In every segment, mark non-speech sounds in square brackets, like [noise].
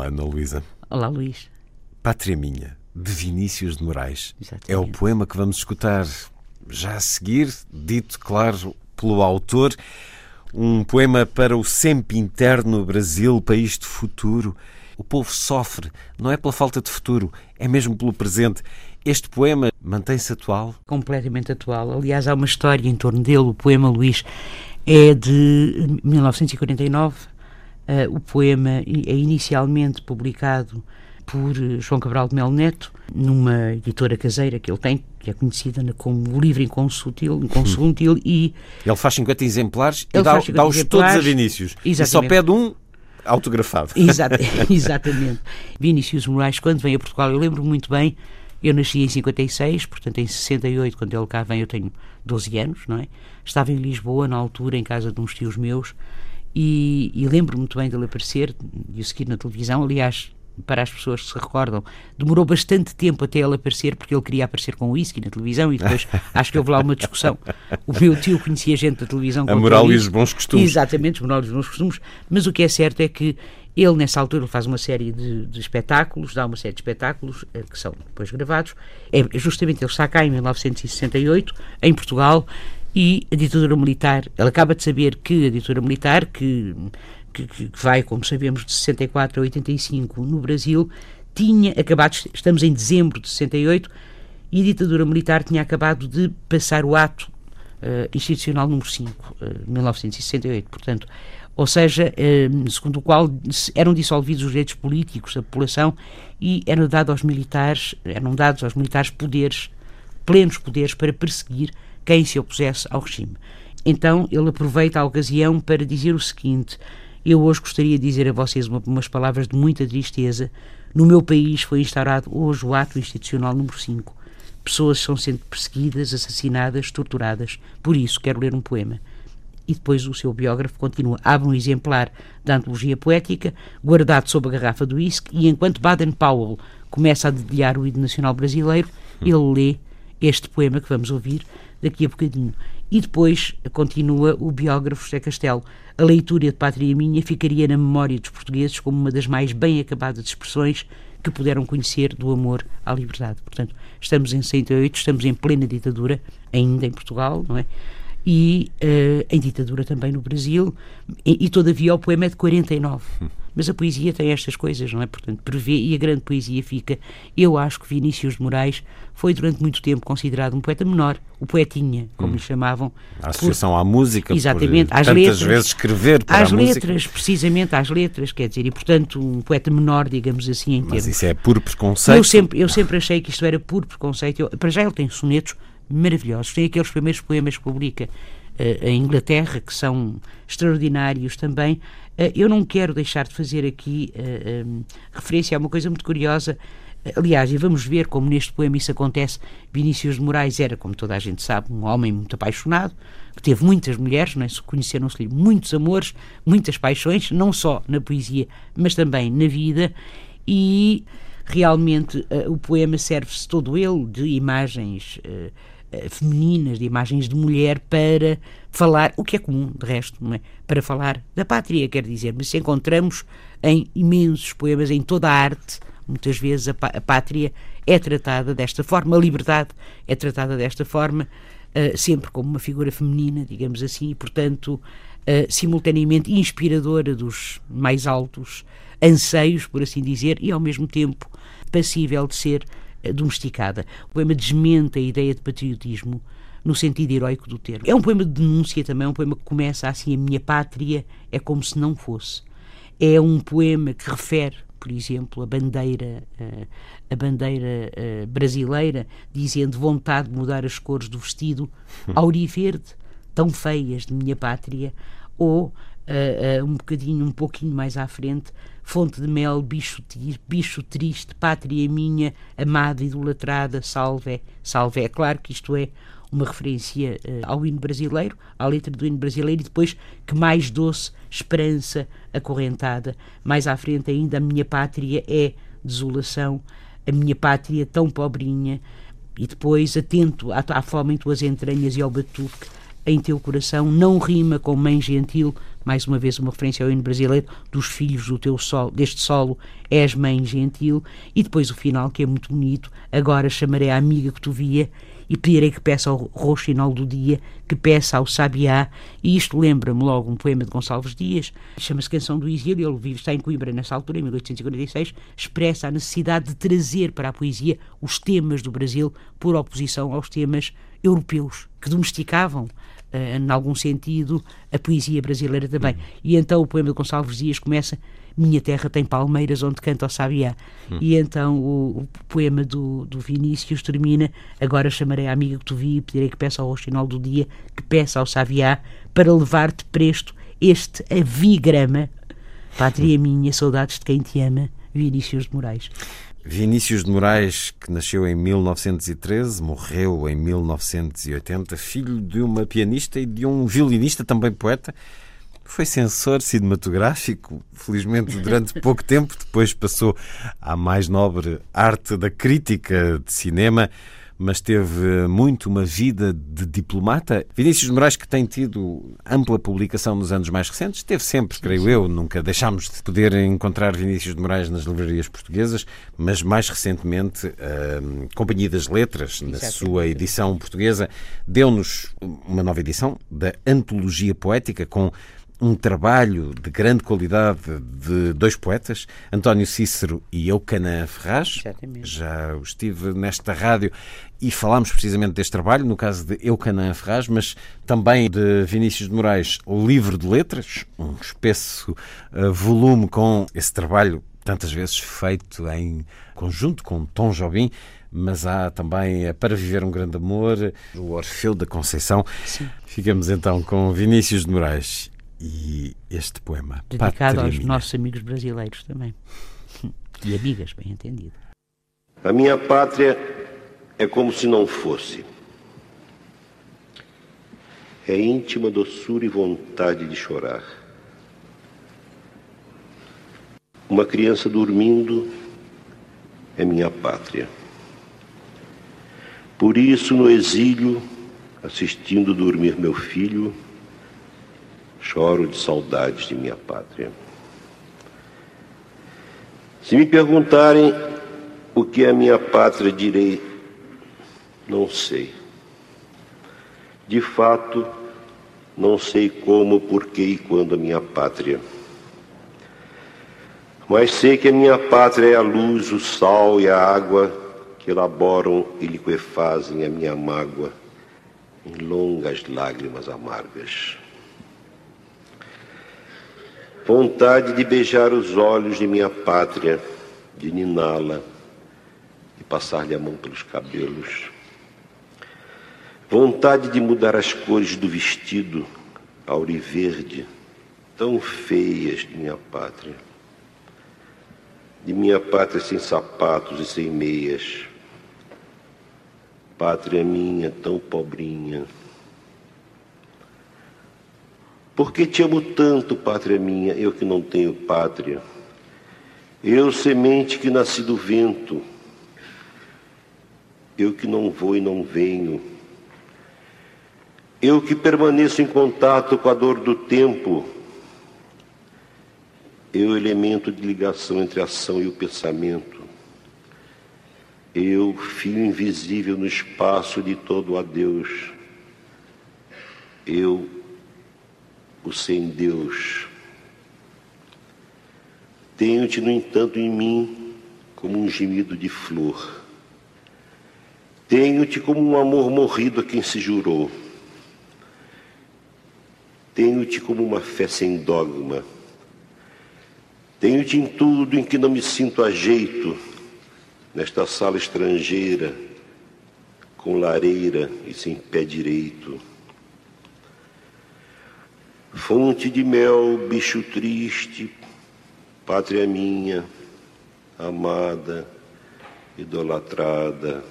Olá, Ana Luísa. Olá, Luís. Pátria Minha, de Vinícius de Moraes. Exatamente. É o poema que vamos escutar já a seguir, dito, claro, pelo autor. Um poema para o sempre interno Brasil, país de futuro. O povo sofre, não é pela falta de futuro, é mesmo pelo presente. Este poema mantém-se atual? Completamente atual. Aliás, há uma história em torno dele. O poema, Luís, é de 1949. Uh, o poema é inicialmente publicado por João Cabral de Melo Neto, numa editora caseira que ele tem, que é conhecida como o Livro Inconsultil, Inconsultil hum. e... Ele faz 50 exemplares e dá-os dá todos a Vinícius. Exatamente. E só pede um autografado. Exata, [laughs] [laughs] exatamente. Vinícius Moraes, quando vem a Portugal, eu lembro muito bem, eu nasci em 56, portanto em 68, quando ele cá vem, eu tenho 12 anos, não é? Estava em Lisboa, na altura, em casa de uns tios meus, e, e lembro muito bem dele aparecer e o seguir na televisão. Aliás, para as pessoas que se recordam, demorou bastante tempo até ele aparecer, porque ele queria aparecer com o whisky na televisão e depois [laughs] acho que houve lá uma discussão. O meu tio conhecia gente da televisão. A moral e os bons costumes. Exatamente, os moral e os bons costumes. Mas o que é certo é que ele, nessa altura, faz uma série de, de espetáculos, dá uma série de espetáculos eh, que são depois gravados. É justamente ele está cá em 1968, em Portugal, e a ditadura militar, ele acaba de saber que a ditadura militar, que que, que vai, como sabemos, de 64 a 85 no Brasil, tinha acabado, estamos em dezembro de 68, e a ditadura militar tinha acabado de passar o ato uh, institucional número 5, uh, 1968. Portanto, ou seja, uh, segundo o qual eram dissolvidos os direitos políticos da população e eram dados aos militares, eram dados aos militares poderes, plenos poderes para perseguir quem se opusesse ao regime. Então ele aproveita a ocasião para dizer o seguinte: eu hoje gostaria de dizer a vocês uma, umas palavras de muita tristeza. No meu país foi instaurado hoje o ato institucional número 5. Pessoas estão sendo perseguidas, assassinadas, torturadas. Por isso, quero ler um poema. E depois o seu biógrafo continua. Abre um exemplar da antologia poética, guardado sob a garrafa do uísque, e enquanto Baden-Powell começa a dedilhar o hino nacional brasileiro, ele lê este poema que vamos ouvir daqui a bocadinho. E depois continua o biógrafo José Castelo. A leitura de Pátria Minha ficaria na memória dos portugueses como uma das mais bem acabadas expressões que puderam conhecer do amor à liberdade. Portanto, estamos em 68, estamos em plena ditadura, ainda em Portugal, não é? E uh, em ditadura também no Brasil, e, e todavia o poema é de 49. Mas a poesia tem estas coisas, não é? Portanto, prevê e a grande poesia fica. Eu acho que Vinícius de Moraes foi durante muito tempo considerado um poeta menor, o poetinha, como hum. lhe chamavam. A associação por, à música, exatamente, por às tantas letras, vezes escrever para às a letras, música. precisamente às letras, quer dizer, e portanto um poeta menor, digamos assim, em Mas termos. isso é por preconceito? Eu sempre, eu sempre achei que isto era por preconceito. Eu, para já ele tem sonetos maravilhosos, tem aqueles primeiros poemas que publica em Inglaterra, que são extraordinários também. Uh, eu não quero deixar de fazer aqui um, referência a uma coisa muito curiosa Aliás, e vamos ver como neste poema isso acontece. Vinícius de Moraes era, como toda a gente sabe, um homem muito apaixonado, que teve muitas mulheres, não é? conheceram-se-lhe muitos amores, muitas paixões, não só na poesia, mas também na vida, e realmente o poema serve-se todo ele de imagens femininas, de imagens de mulher, para falar, o que é comum, de resto, é? para falar da pátria, quer dizer, mas encontramos em imensos poemas, em toda a arte, Muitas vezes a, a pátria é tratada desta forma, a liberdade é tratada desta forma, uh, sempre como uma figura feminina, digamos assim, e, portanto, uh, simultaneamente inspiradora dos mais altos anseios, por assim dizer, e ao mesmo tempo passível de ser domesticada. O poema desmente a ideia de patriotismo no sentido heroico do termo. É um poema de denúncia também, é um poema que começa assim: a minha pátria é como se não fosse. É um poema que refere por exemplo, a bandeira, uh, a bandeira uh, brasileira, dizendo vontade de mudar as cores do vestido, [laughs] auriverde, tão feias de minha pátria, ou uh, um bocadinho, um pouquinho mais à frente, fonte de mel, bicho, bicho triste, pátria minha, amada, idolatrada, salve, salve. É claro que isto é uma referência uh, ao hino brasileiro, à letra do hino brasileiro, e depois que mais doce esperança acorrentada. Mais à frente ainda, a minha pátria é desolação, a minha pátria tão pobrinha, e depois atento à, à fome em tuas entranhas e ao batuque em teu coração, não rima com mãe gentil, mais uma vez uma referência ao hino brasileiro, dos filhos do teu sol, deste solo, és mãe gentil, e depois o final que é muito bonito, agora chamarei a amiga que tu via e pedirei que peça ao roxinol do dia, que peça ao sabiá, e isto lembra-me logo um poema de Gonçalves Dias, chama-se Canção do Exílio, ele vive, está em Coimbra nessa altura, em 1846, expressa a necessidade de trazer para a poesia os temas do Brasil por oposição aos temas europeus, que domesticavam uh, em algum sentido, a poesia brasileira também. E então o poema de Gonçalves Dias começa Minha terra tem palmeiras onde canta o sabiá. Uhum. E então o, o, poema do, do Vinícius termina Agora chamarei a amiga que tu vi e pedirei que peça ao roxinol do dia, que peça ao sabiá, para levar-te presto este avigrama. Pátria minha, saudades de quem te ama, Vinícius de Moraes. Vinícius de Moraes, que nasceu em 1913, morreu em 1980, filho de uma pianista e de um violinista, também poeta. Foi censor cinematográfico, felizmente durante [laughs] pouco tempo, depois passou à mais nobre arte da crítica de cinema mas teve muito uma vida de diplomata. Vinícius de Moraes, que tem tido ampla publicação nos anos mais recentes, teve sempre, creio eu, nunca deixámos de poder encontrar Vinícius de Moraes nas livrarias portuguesas, mas mais recentemente a Companhia das Letras, na sua edição portuguesa, deu-nos uma nova edição da Antologia Poética com um trabalho de grande qualidade de dois poetas, António Cícero e Eucanã Ferraz. Exatamente. Já estive nesta rádio e falámos precisamente deste trabalho, no caso de Eucanã Ferraz, mas também de Vinícius de Moraes, o livro de letras, um espesso uh, volume com esse trabalho tantas vezes feito em conjunto com Tom Jobim, mas há também eh, Para Viver um Grande Amor, o Orfeu da Conceição. Sim. Ficamos então com Vinícius de Moraes e este poema. Dedicado aos nossos amigos brasileiros também. [laughs] E amigas, bem entendido. A minha pátria é como se não fosse. É íntima doçura e vontade de chorar. Uma criança dormindo é minha pátria. Por isso, no exílio, assistindo dormir meu filho, choro de saudades de minha pátria. Se me perguntarem o que é minha pátria, direi: não sei. De fato, não sei como, porquê e quando a minha pátria. Mas sei que a minha pátria é a luz, o sal e a água que elaboram e liquefazem a minha mágoa em longas lágrimas amargas. Vontade de beijar os olhos de minha pátria, de niná-la e passar-lhe a mão pelos cabelos. Vontade de mudar as cores do vestido, auriverde, tão feias de minha pátria. De minha pátria sem sapatos e sem meias. Pátria minha tão pobrinha por que te amo tanto, pátria minha, eu que não tenho pátria? Eu, semente que nasci do vento, eu que não vou e não venho, eu que permaneço em contato com a dor do tempo, eu, elemento de ligação entre a ação e o pensamento, eu, fio invisível no espaço de todo adeus, eu, o sem Deus. Tenho-te, no entanto, em mim como um gemido de flor. Tenho-te como um amor morrido a quem se jurou. Tenho-te como uma fé sem dogma. Tenho-te em tudo em que não me sinto a jeito, nesta sala estrangeira, com lareira e sem pé direito. Fonte de mel, bicho triste, pátria minha, amada, idolatrada,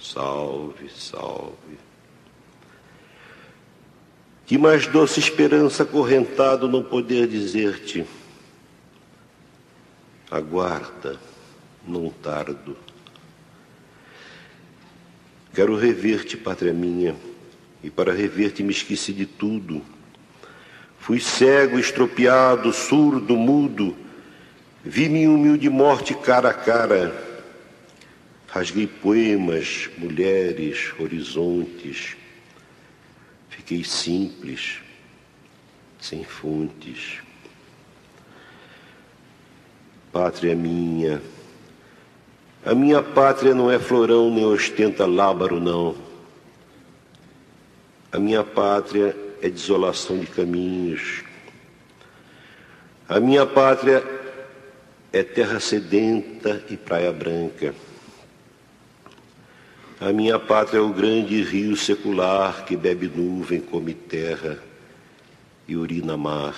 salve, salve. Que mais doce esperança acorrentado não poder dizer-te, aguarda, não tardo. Quero rever-te, pátria minha, e para rever-te me esqueci de tudo. Fui cego, estropiado, surdo, mudo, vi minha humilde morte cara a cara. Rasguei poemas, mulheres, horizontes. Fiquei simples, sem fontes. Pátria minha, a minha pátria não é florão nem ostenta lábaro, não. A minha pátria é desolação de caminhos. A minha pátria é terra sedenta e praia branca. A minha pátria é o grande rio secular que bebe nuvem, come terra e urina mar.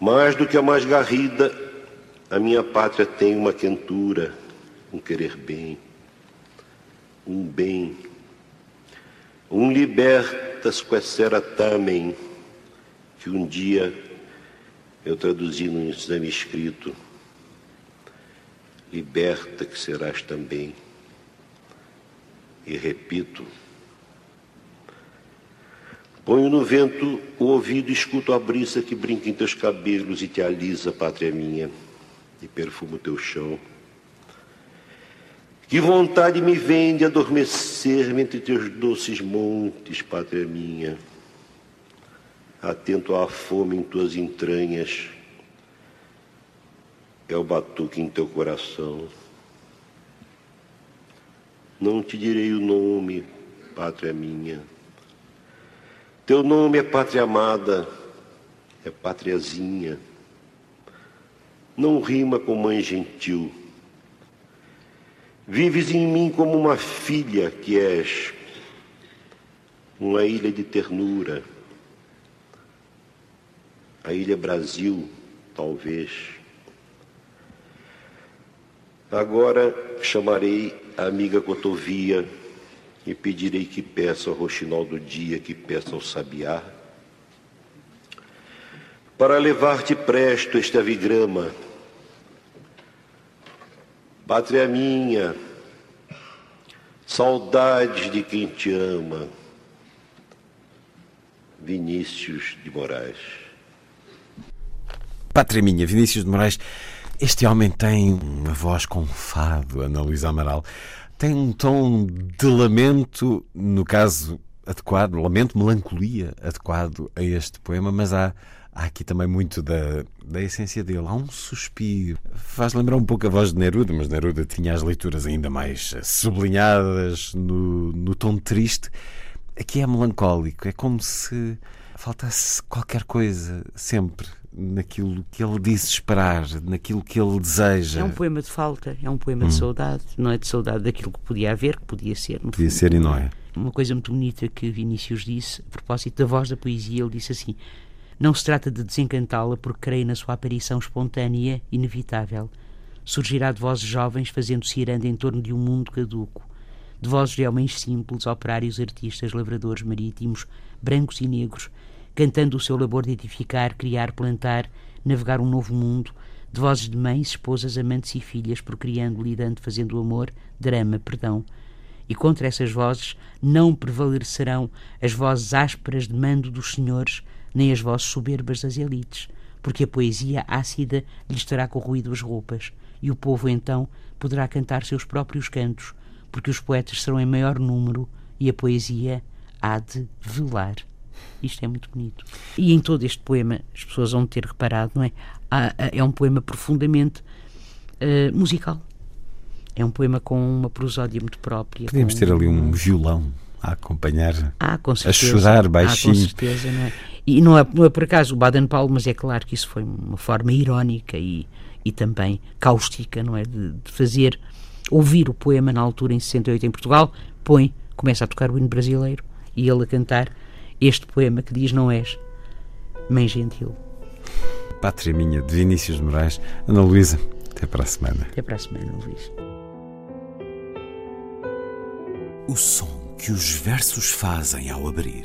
Mais do que a mais garrida, a minha pátria tem uma quentura, um querer bem, um bem, um libertas quaesera tamen, que um dia eu traduzi num exame escrito, liberta que serás também. E repito, ponho no vento o ouvido e escuto a brisa que brinca em teus cabelos e te alisa, pátria minha e perfumo teu chão. Que vontade me vem de adormecer-me entre teus doces montes, pátria minha, atento à fome em tuas entranhas, é o batuque em teu coração. Não te direi o nome, pátria minha. Teu nome é pátria amada, é pátriazinha não rima com mãe gentil. Vives em mim como uma filha que és, uma ilha de ternura, a ilha Brasil, talvez. Agora chamarei a amiga Cotovia e pedirei que peça ao roxinol do dia, que peça ao sabiá, para levar-te presto este avigrama Pátria minha, saudades de quem te ama. Vinícius de Moraes. Pátria minha, Vinícius de Moraes. Este homem tem uma voz com fado, Ana Luísa Amaral. Tem um tom de lamento, no caso adequado, lamento, melancolia adequado a este poema, mas há há aqui também muito da, da essência dele. Há um suspiro. Faz lembrar um pouco a voz de Neruda, mas Neruda tinha as leituras ainda mais sublinhadas no, no tom triste. Aqui é melancólico, é como se faltasse qualquer coisa sempre naquilo que ele disse esperar, naquilo que ele deseja. É um poema de falta, é um poema hum. de saudade, não é de saudade daquilo que podia haver, que podia ser. Podia fundo. ser e não é. Uma coisa muito bonita que Vinícius disse, a propósito da voz da poesia, ele disse assim: não se trata de desencantá-la porque creio na sua aparição espontânea, inevitável. Surgirá de vozes jovens fazendo-se irando em torno de um mundo caduco, de vozes de homens simples, operários, artistas, lavradores marítimos, brancos e negros, cantando o seu labor de edificar, criar, plantar, navegar um novo mundo, de vozes de mães, esposas, amantes e filhas, procriando, lidando, fazendo amor, drama, perdão. E contra essas vozes não prevalecerão as vozes ásperas de mando dos senhores, nem as vozes soberbas das elites, porque a poesia ácida lhes terá corroído as roupas, e o povo então poderá cantar seus próprios cantos, porque os poetas serão em maior número e a poesia há de velar. Isto é muito bonito. E em todo este poema, as pessoas vão ter reparado, não é? É um poema profundamente uh, musical. É um poema com uma prosódia muito própria. Podemos com... ter ali um violão a acompanhar, ah, a chorar baixinho. Ah, com certeza, não é? E não é, não é por acaso o Baden-Powell, mas é claro que isso foi uma forma irónica e, e também cáustica, não é? De, de, fazer ouvir o poema na altura em 68 em Portugal, põe, começa a tocar o hino brasileiro e ele a cantar este poema que diz Não és Mãe Gentil. Pátria Minha, de Vinícius de Moraes. Ana Luísa, até para a semana. Até para a semana, Luís. O som que os versos fazem ao abrir.